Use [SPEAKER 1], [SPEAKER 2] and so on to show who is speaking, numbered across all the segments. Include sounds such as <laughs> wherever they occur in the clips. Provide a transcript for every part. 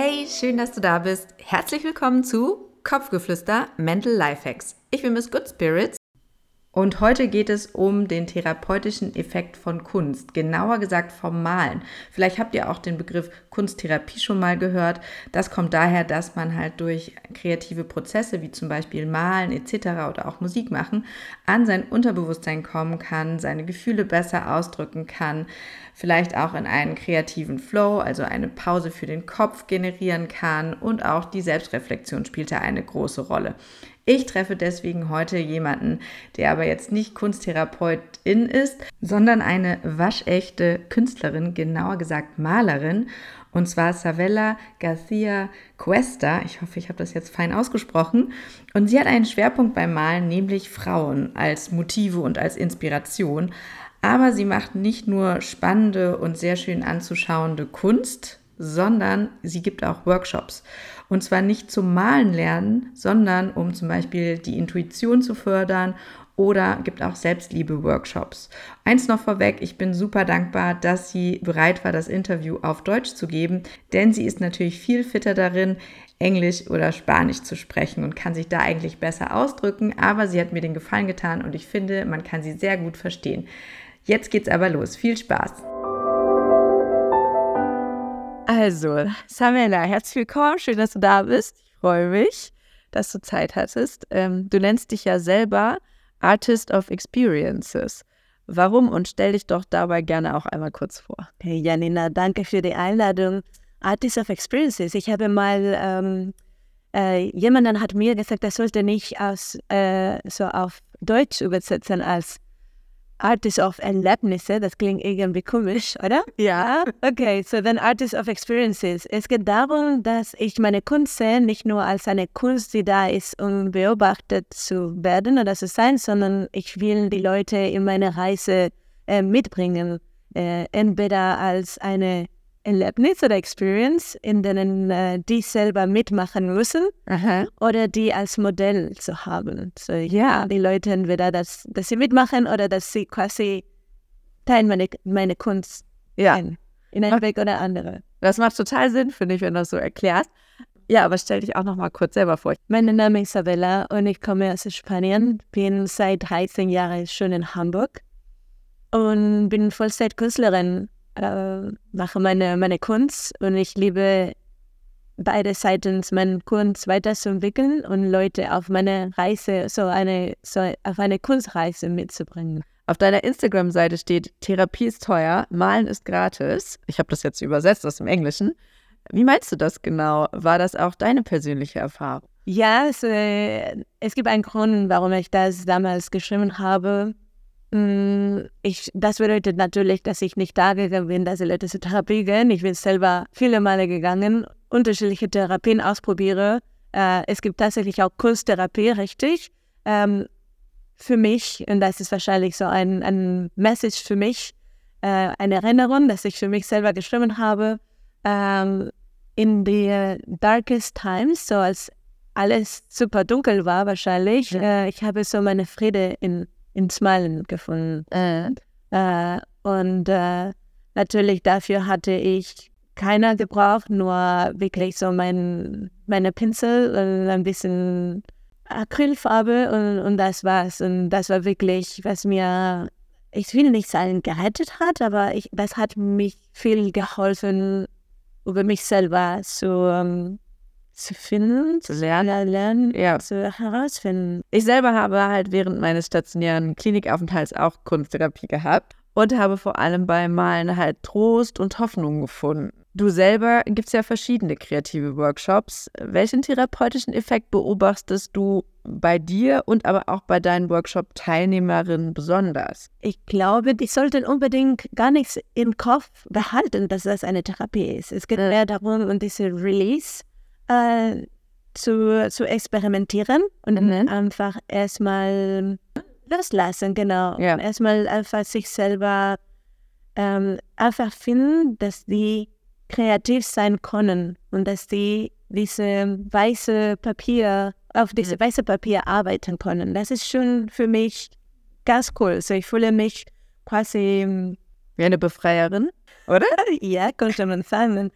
[SPEAKER 1] Hey, schön, dass du da bist. Herzlich willkommen zu Kopfgeflüster Mental Lifehacks. Ich bin Miss Good Spirits und heute geht es um den therapeutischen Effekt von Kunst, genauer gesagt vom Malen. Vielleicht habt ihr auch den Begriff Kunsttherapie schon mal gehört. Das kommt daher, dass man halt durch kreative Prozesse wie zum Beispiel Malen etc. oder auch Musik machen an sein Unterbewusstsein kommen kann, seine Gefühle besser ausdrücken kann, vielleicht auch in einen kreativen Flow, also eine Pause für den Kopf generieren kann und auch die Selbstreflexion spielt da eine große Rolle. Ich treffe deswegen heute jemanden, der aber jetzt nicht Kunsttherapeutin ist, sondern eine waschechte Künstlerin, genauer gesagt Malerin. Und zwar Savella Garcia Cuesta. Ich hoffe, ich habe das jetzt fein ausgesprochen. Und sie hat einen Schwerpunkt beim Malen, nämlich Frauen als Motive und als Inspiration. Aber sie macht nicht nur spannende und sehr schön anzuschauende Kunst, sondern sie gibt auch Workshops. Und zwar nicht zum Malen lernen, sondern um zum Beispiel die Intuition zu fördern oder gibt auch Selbstliebe-Workshops. Eins noch vorweg, ich bin super dankbar, dass sie bereit war, das Interview auf Deutsch zu geben, denn sie ist natürlich viel fitter darin, Englisch oder Spanisch zu sprechen und kann sich da eigentlich besser ausdrücken, aber sie hat mir den Gefallen getan und ich finde, man kann sie sehr gut verstehen. Jetzt geht's aber los. Viel Spaß! Also, Samela, herzlich willkommen. Schön, dass du da bist. Ich freue mich, dass du Zeit hattest. Ähm, du nennst dich ja selber Artist of Experiences. Warum? Und stell dich doch dabei gerne auch einmal kurz vor.
[SPEAKER 2] Hey Janina, danke für die Einladung. Artist of Experiences. Ich habe mal, ähm, äh, jemanden hat mir gesagt, das sollte nicht aus, äh, so auf Deutsch übersetzen als Artist of Erlebnisse, das klingt irgendwie komisch, oder?
[SPEAKER 1] Ja.
[SPEAKER 2] Okay, so then Artist of Experiences. Es geht darum, dass ich meine Kunst sehe, nicht nur als eine Kunst, die da ist, um beobachtet zu werden oder zu sein, sondern ich will die Leute in meine Reise äh, mitbringen. Äh, entweder als eine Erlebnis oder Experience, in denen äh, die selber mitmachen müssen Aha. oder die als Modell zu haben. So, ja, die Leute entweder, dass, dass sie mitmachen oder dass sie quasi teilen meine, meine Kunst ja. ein, in einen Weg oder andere.
[SPEAKER 1] Das macht total Sinn, finde ich, wenn du das so erklärst. Ja, aber stell dich auch noch mal kurz selber vor.
[SPEAKER 2] Mein Name ist Isabella und ich komme aus Spanien, bin seit 13 Jahren schon in Hamburg und bin Vollzeitkünstlerin äh, mache meine, meine Kunst und ich liebe beide Seiten meine Kunst weiterzuentwickeln und Leute auf meine Reise, so eine, so auf eine Kunstreise mitzubringen.
[SPEAKER 1] Auf deiner Instagram-Seite steht, Therapie ist teuer, Malen ist gratis. Ich habe das jetzt übersetzt aus dem Englischen. Wie meinst du das genau? War das auch deine persönliche Erfahrung?
[SPEAKER 2] Ja, es, äh, es gibt einen Grund, warum ich das damals geschrieben habe. Mm, ich, das bedeutet natürlich, dass ich nicht da gegangen bin, dass die Leute zur Therapie gehen. Ich bin selber viele Male gegangen, unterschiedliche Therapien ausprobiere. Äh, es gibt tatsächlich auch Kunsttherapie, richtig. Ähm, für mich, und das ist wahrscheinlich so ein, ein Message für mich, äh, eine Erinnerung, dass ich für mich selber geschrieben habe. Ähm, in the darkest times, so als alles super dunkel war wahrscheinlich, äh, ich habe so meine Friede in in Smilen gefunden. Äh, äh, und äh, natürlich dafür hatte ich keiner gebraucht, nur wirklich so mein, meine Pinsel und ein bisschen Acrylfarbe und, und das war's. Und das war wirklich, was mir, ich will nicht sagen, gerettet hat, aber ich, das hat mich viel geholfen, über mich selber zu, um, zu finden,
[SPEAKER 1] zu lernen,
[SPEAKER 2] lernen ja. zu herausfinden.
[SPEAKER 1] Ich selber habe halt während meines stationären Klinikaufenthalts auch Kunsttherapie gehabt und habe vor allem beim Malen halt Trost und Hoffnung gefunden. Du selber gibt es ja verschiedene kreative Workshops. Welchen therapeutischen Effekt beobachtest du bei dir und aber auch bei deinen Workshop-Teilnehmerinnen besonders?
[SPEAKER 2] Ich glaube, die sollten unbedingt gar nichts im Kopf behalten, dass das eine Therapie ist. Es geht mehr darum, um diese Release äh, zu, zu experimentieren und mhm. einfach erstmal loslassen, genau. Ja. Erstmal einfach sich selber ähm, einfach finden, dass die kreativ sein können und dass die diese weiße Papier, auf diese mhm. weiße Papier arbeiten können. Das ist schon für mich ganz cool. So ich fühle mich quasi
[SPEAKER 1] Wie eine Befreierin, oder? <laughs>
[SPEAKER 2] ja, konnte man sagen.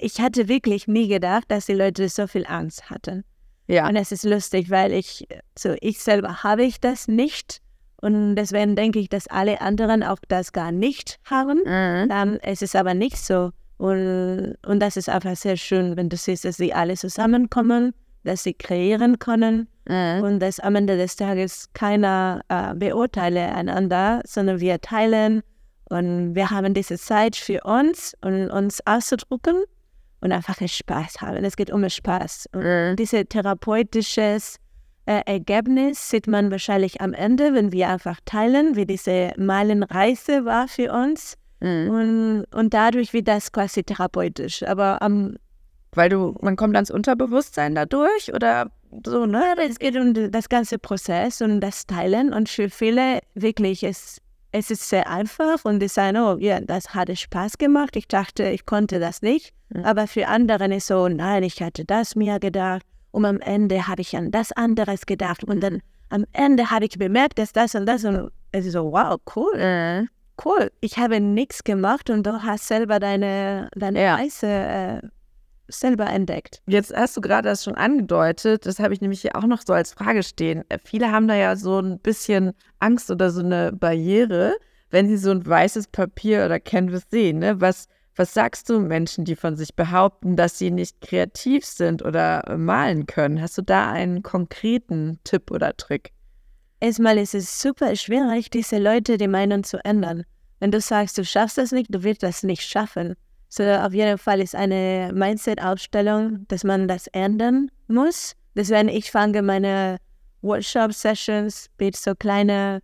[SPEAKER 2] Ich hatte wirklich nie gedacht, dass die Leute so viel Angst hatten.
[SPEAKER 1] Ja.
[SPEAKER 2] Und es ist lustig, weil ich, so ich selber habe ich das nicht. Und deswegen denke ich, dass alle anderen auch das gar nicht haben.
[SPEAKER 1] Mhm.
[SPEAKER 2] Ähm, es ist aber nicht so. Und, und das ist einfach sehr schön, wenn du siehst, dass sie alle zusammenkommen, dass sie kreieren können
[SPEAKER 1] Mhm.
[SPEAKER 2] und dass am Ende des Tages keiner äh, beurteile einander, sondern wir teilen und wir haben diese Zeit für uns und uns auszudrücken und einfach Spaß haben. Es geht um Spaß. Und
[SPEAKER 1] Mhm.
[SPEAKER 2] dieses therapeutisches äh, Ergebnis sieht man wahrscheinlich am Ende, wenn wir einfach teilen, wie diese Meilenreise war für uns.
[SPEAKER 1] Mhm.
[SPEAKER 2] Und, und dadurch wird das quasi therapeutisch. Aber am
[SPEAKER 1] Weil du, man kommt ans Unterbewusstsein dadurch oder so, ne?
[SPEAKER 2] Es geht um das ganze Prozess und das Teilen und für viele wirklich, es, es ist sehr einfach und die sagen, oh ja, das hatte Spaß gemacht, ich dachte, ich konnte das nicht,
[SPEAKER 1] Mhm.
[SPEAKER 2] aber für andere ist so, nein, ich hatte das mir gedacht und am Ende habe ich an das anderes gedacht und dann am Ende habe ich bemerkt, dass das und das und es ist so, wow, cool,
[SPEAKER 1] Mhm.
[SPEAKER 2] cool, ich habe nichts gemacht und du hast selber deine, deine
[SPEAKER 1] Ja.
[SPEAKER 2] Reise äh, selber entdeckt.
[SPEAKER 1] Jetzt hast du gerade das schon angedeutet, das habe ich nämlich hier auch noch so als Frage stehen. Äh, Viele haben da ja so ein bisschen Angst oder so eine Barriere, wenn sie so ein weißes Papier oder Canvas sehen. Ne? Was, was sagst du Menschen, die von sich behaupten, dass sie nicht kreativ sind oder äh, malen können? Hast du da einen konkreten Tipp oder Trick?
[SPEAKER 2] Erstmal ist es super schwierig, diese Leute die Meinung zu ändern. Wenn du sagst, du schaffst das nicht, du wirst das nicht schaffen. So auf jeden Fall ist eine Mindset-Aufstellung, dass man das ändern muss. Deswegen ich fange meine Workshop-Sessions mit so kleine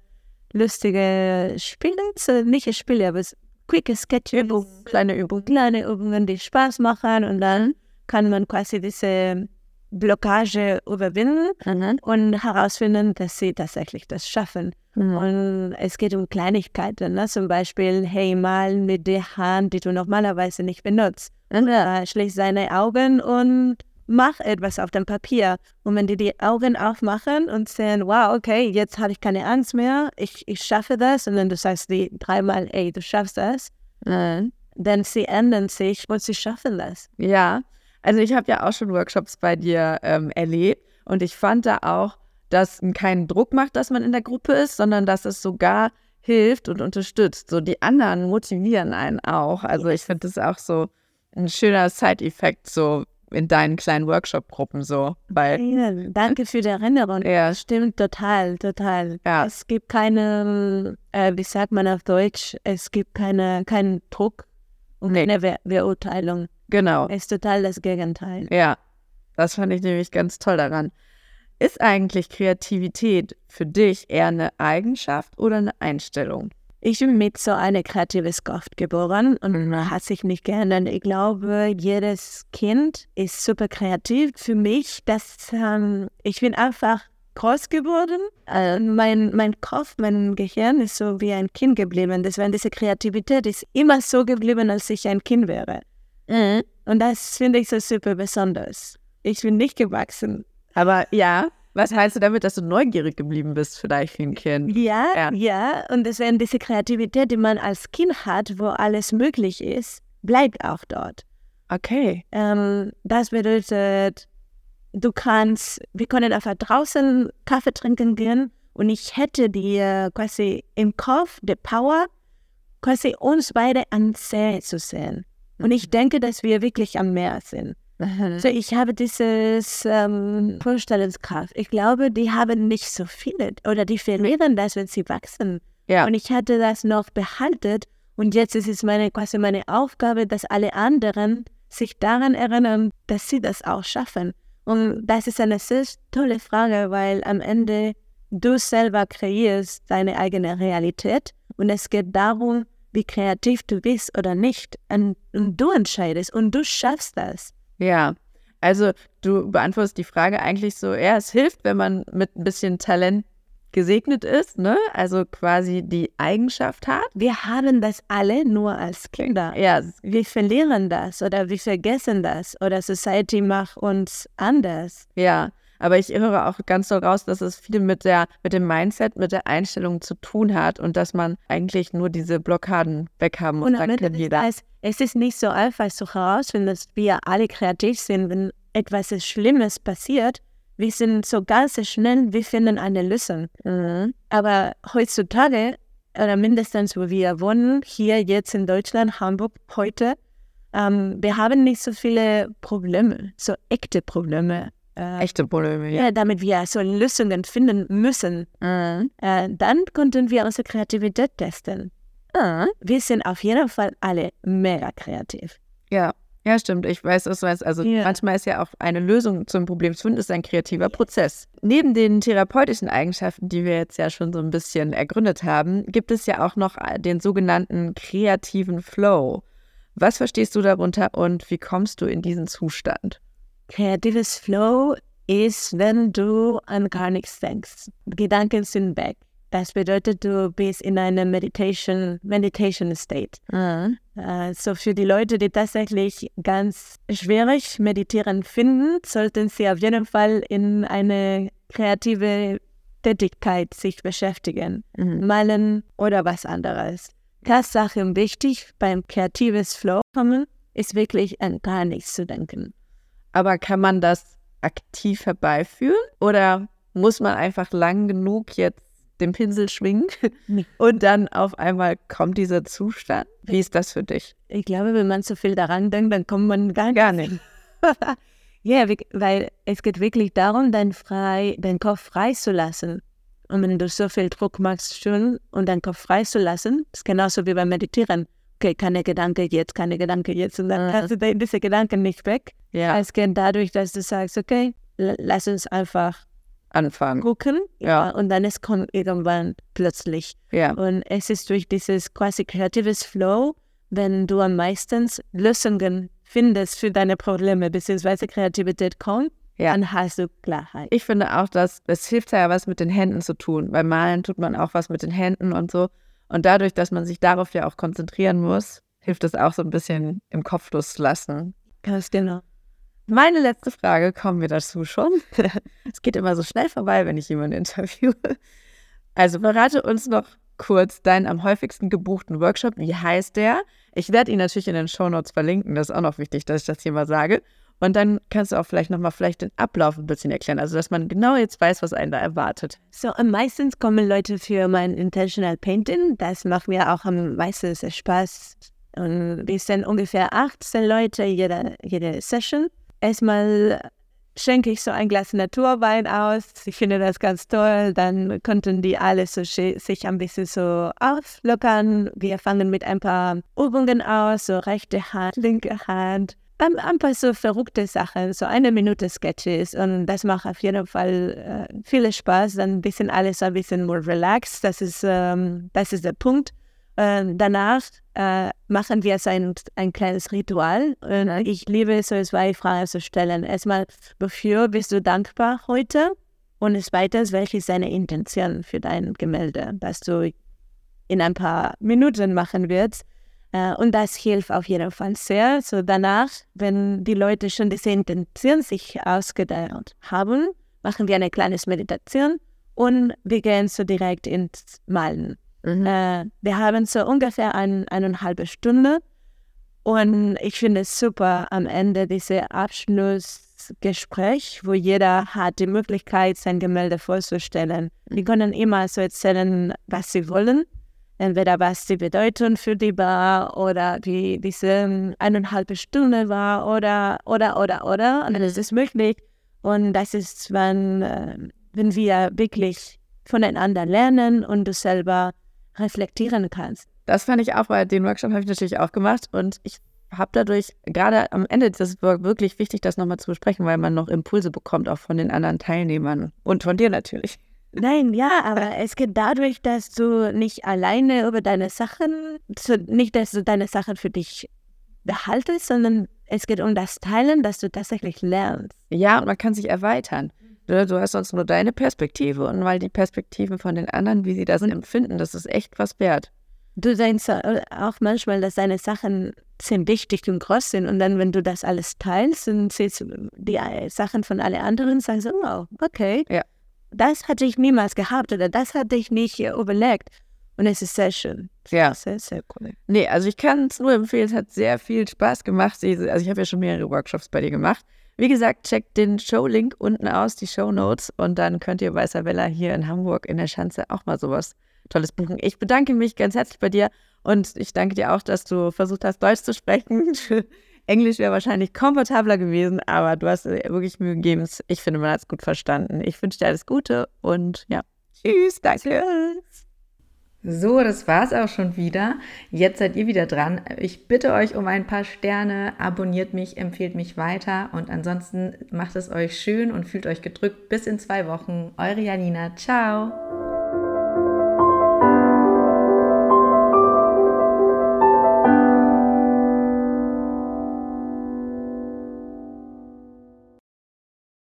[SPEAKER 2] lustige Spiele, so nicht Spiele, aber quick Sketches,
[SPEAKER 1] Kleine Übung.
[SPEAKER 2] kleine Übungen, die Spaß machen und dann kann man quasi diese Blockage überwinden
[SPEAKER 1] Mhm.
[SPEAKER 2] und herausfinden, dass sie tatsächlich das schaffen.
[SPEAKER 1] Mhm.
[SPEAKER 2] Und es geht um Kleinigkeiten, ne? zum Beispiel, hey, malen mit der Hand, die du normalerweise nicht benutzt. Äh, schließ deine Augen und mach etwas auf dem Papier. Und wenn die die Augen aufmachen und sehen, wow, okay, jetzt habe ich keine Angst mehr, ich, ich schaffe das, und dann du sagst die dreimal, ey, du schaffst das,
[SPEAKER 1] Mhm.
[SPEAKER 2] dann sie ändern sich und sie schaffen das.
[SPEAKER 1] Ja, also ich habe ja auch schon Workshops bei dir ähm, erlebt und ich fand da auch, dass keinen Druck macht, dass man in der Gruppe ist, sondern dass es sogar hilft und unterstützt. So die anderen motivieren einen auch. Also ich finde das auch so ein schöner Side-Effekt so in deinen kleinen Workshop-Gruppen so, weil
[SPEAKER 2] Ja, danke für die Erinnerung.
[SPEAKER 1] ja,
[SPEAKER 2] Stimmt total, total.
[SPEAKER 1] Ja.
[SPEAKER 2] Es gibt keine, äh, wie sagt man auf Deutsch, es gibt keine, keinen Druck und
[SPEAKER 1] Nee.
[SPEAKER 2] keine Ver Verurteilung.
[SPEAKER 1] Genau.
[SPEAKER 2] Ist total das Gegenteil.
[SPEAKER 1] Ja, das fand ich nämlich ganz toll daran. Ist eigentlich Kreativität für dich eher eine Eigenschaft oder eine Einstellung?
[SPEAKER 2] Ich bin mit so einem kreatives Kopf geboren und hat sich nicht geändert. Ich glaube, jedes Kind ist super kreativ. Für mich, das, ähm, ich bin einfach groß geworden. Äh, mein, mein Kopf, mein Gehirn ist so wie ein Kind geblieben. Deswegen diese Kreativität ist immer so geblieben, als ich ein Kind wäre. Und das finde ich so super besonders. Ich bin nicht gewachsen.
[SPEAKER 1] Aber ja, was heißt du damit, dass du neugierig geblieben bist, vielleicht wie ein Kind?
[SPEAKER 2] Ja,
[SPEAKER 1] Ja.
[SPEAKER 2] ja, und deswegen diese Kreativität, die man als Kind hat, wo alles möglich ist, bleibt auch dort.
[SPEAKER 1] Okay.
[SPEAKER 2] Ähm, das bedeutet, du kannst, wir können einfach draußen Kaffee trinken gehen und ich hätte dir quasi im Kopf die Power, quasi uns beide am See zu sehen. Und ich denke, dass wir wirklich am Meer sind. So, ich habe dieses ähm, Vorstellungskraft. Ich glaube, die haben nicht so viele oder die verlieren das, wenn sie wachsen.
[SPEAKER 1] Ja.
[SPEAKER 2] Und ich hatte das noch behalten und jetzt ist es meine, quasi meine Aufgabe, dass alle anderen sich daran erinnern, dass sie das auch schaffen. Und das ist eine sehr tolle Frage, weil am Ende du selber kreierst deine eigene Realität und es geht darum, wie kreativ du bist oder nicht. Und, und du entscheidest und du schaffst das.
[SPEAKER 1] Ja. Also du beantwortest die Frage eigentlich so, ja, es hilft, wenn man mit ein bisschen Talent gesegnet ist, ne? Also quasi die Eigenschaft hat.
[SPEAKER 2] Wir haben das alle nur als Kinder.
[SPEAKER 1] Ja,
[SPEAKER 2] Wir verlieren das oder wir vergessen das oder Society macht uns anders.
[SPEAKER 1] ja. Aber ich höre auch ganz so raus, dass es viel mit der, mit dem Mindset, mit der Einstellung zu tun hat und dass man eigentlich nur diese Blockaden weghaben muss. Und
[SPEAKER 2] dann kennt jeder. Heißt, es ist nicht so einfach zu herausfinden, dass wir alle kreativ sind, wenn etwas Schlimmes passiert. Wir sind so ganz schnell, wir finden eine Lösung. Mhm. Aber heutzutage, oder mindestens wo wir wohnen, hier jetzt in Deutschland, Hamburg, heute, ähm, wir haben nicht so viele Probleme, so echte Probleme.
[SPEAKER 1] Äh, echte Probleme,
[SPEAKER 2] ja. Damit wir so Lösungen finden müssen. Mhm. Äh, dann konnten wir unsere Kreativität testen. Mhm. Wir sind auf jeden Fall alle mega kreativ.
[SPEAKER 1] Ja. Ja, stimmt. Ich weiß, was du meinst. Also ja. manchmal ist ja auch eine Lösung zum Problem zu finden, ist ein kreativer Prozess. Neben den therapeutischen Eigenschaften, die wir jetzt ja schon so ein bisschen ergründet haben, gibt es ja auch noch den sogenannten kreativen Flow. Was verstehst du darunter und wie kommst du in diesen Zustand?
[SPEAKER 2] Kreatives Flow ist, wenn du an gar nichts denkst. Gedanken sind weg. Das bedeutet, du bist in einem Meditation, Meditation State. Mhm. Uh, so für die Leute, die tatsächlich ganz schwierig meditieren finden, sollten sie auf jeden Fall in eine kreative Tätigkeit sich beschäftigen, mhm. malen oder was anderes. Tatsache wichtig beim kreatives Flow kommen, ist wirklich an gar nichts zu denken.
[SPEAKER 1] Aber kann man das aktiv herbeiführen oder muss man einfach lang genug jetzt den Pinsel schwingen <laughs> und dann auf einmal kommt dieser Zustand? Wie ist das für dich?
[SPEAKER 2] Ich glaube, wenn man zu viel daran denkt, dann kommt man gar, gar nicht. <laughs> ja, weil es geht wirklich darum, dein, frei, deinen Kopf freizulassen. Und wenn du so viel Druck machst schon und deinen Kopf freizulassen, ist genauso wie beim Meditieren. Okay, keine Gedanke jetzt, keine Gedanke jetzt. Und dann hast du diese Gedanken nicht weg. Ja. Es geht dadurch, dass du sagst, okay, lass uns einfach
[SPEAKER 1] anfangen.
[SPEAKER 2] Gucken. Ja. Und dann es kommt irgendwann plötzlich.
[SPEAKER 1] Ja.
[SPEAKER 2] Und es ist durch dieses quasi kreatives Flow, wenn du am meisten Lösungen findest für deine Probleme, beziehungsweise Kreativität kommt, ja. dann hast du Klarheit.
[SPEAKER 1] Ich finde auch, dass es hilft ja was mit den Händen zu tun. Beim Malen tut man auch was mit den Händen und so. Und dadurch, dass man sich darauf ja auch konzentrieren muss, hilft es auch so ein bisschen im Kopf loslassen.
[SPEAKER 2] Ganz genau.
[SPEAKER 1] Meine letzte Frage, kommen wir dazu schon. <laughs> es geht immer so schnell vorbei, wenn ich jemanden interviewe. Also berate uns noch kurz deinen am häufigsten gebuchten Workshop. Wie heißt der? Ich werde ihn natürlich in den Show Notes verlinken. Das ist auch noch wichtig, dass ich das hier mal sage. Und dann kannst du auch vielleicht nochmal vielleicht den Ablauf ein bisschen erklären, also dass man genau jetzt weiß, was einen da erwartet.
[SPEAKER 2] So, meistens kommen Leute für mein Intentional Painting. Das macht mir auch am meisten Spaß. Und wir sind ungefähr 18 Leute jede, jede Session. Erstmal schenke ich so ein Glas Naturwein aus. Ich finde das ganz toll. Dann konnten die alle so sich ein bisschen so auflockern. Wir fangen mit ein paar Übungen aus, so rechte Hand, linke Hand ein paar so verrückte Sachen, so eine Minute Sketches und das macht auf jeden Fall äh, viel Spaß. Dann ein bisschen alles ein bisschen more relaxed. Das ist, ähm, das ist der Punkt. Äh, danach äh, machen wir so ein, ein kleines Ritual. Und ich liebe so zwei Fragen zu stellen. Erstmal, wofür bist du dankbar heute? Und zweitens, welche ist deine Intention für dein Gemälde, das du in ein paar Minuten machen wirst? Äh, und das hilft auf jeden Fall sehr. So danach, wenn die Leute schon diese Intention sich ausgedacht haben, machen wir eine kleine Meditation und wir gehen so direkt ins Malen. Mhm. Äh, wir haben so ungefähr ein, eineinhalb Stunde und ich finde es super am Ende diese Abschlussgespräch, wo jeder hat die Möglichkeit, sein Gemälde vorzustellen. Die mhm. können immer so erzählen, was sie wollen entweder was die Bedeutung für die war oder wie diese eineinhalb Stunden war oder, oder, oder, oder. Und das ist möglich. Und das ist, wenn, äh, wenn wir wirklich voneinander lernen und du selber reflektieren kannst.
[SPEAKER 1] Das fand ich auch, weil den Workshop habe ich natürlich auch gemacht und ich habe dadurch, gerade am Ende das ist wirklich wichtig, das nochmal zu besprechen, weil man noch Impulse bekommt, auch von den anderen Teilnehmern und von dir natürlich.
[SPEAKER 2] Nein, ja, aber es geht dadurch, dass du nicht alleine über deine Sachen, nicht, dass du deine Sachen für dich behaltest, sondern es geht um das Teilen, dass du tatsächlich lernst.
[SPEAKER 1] Ja, und man kann sich erweitern. Du, du hast sonst nur deine Perspektive und weil die Perspektiven von den anderen, wie sie das empfinden, das ist echt was wert.
[SPEAKER 2] du denkst auch manchmal, dass deine Sachen sind wichtig und groß sind und dann, wenn du das alles teilst und siehst die Sachen von alle anderen, sagst du, oh, okay,
[SPEAKER 1] ja.
[SPEAKER 2] Das hatte ich niemals gehabt oder das hatte ich nicht überlegt. Und es ist sehr schön.
[SPEAKER 1] Ja.
[SPEAKER 2] Sehr, sehr cool.
[SPEAKER 1] Nee, also ich kann es nur empfehlen, es hat sehr viel Spaß gemacht. Also ich habe ja schon mehrere Workshops bei dir gemacht. Wie gesagt, checkt den Show-Link unten aus, die Show Notes, und dann könnt ihr bei Isabella hier in Hamburg in der Schanze auch mal sowas Tolles buchen. Ich bedanke mich ganz herzlich bei dir und ich danke dir auch, dass du versucht hast, Deutsch zu sprechen. <laughs> Englisch wäre wahrscheinlich komfortabler gewesen, aber du hast wirklich Mühe gegeben. Ich finde, man hat es gut verstanden. Ich wünsche dir alles Gute und ja, tschüss, danke. So, das war's auch schon wieder. Jetzt seid ihr wieder dran. Ich bitte euch um ein paar Sterne, abonniert mich, empfehlt mich weiter und ansonsten macht es euch schön und fühlt euch gedrückt. Bis in zwei Wochen. Eure Janina. Ciao.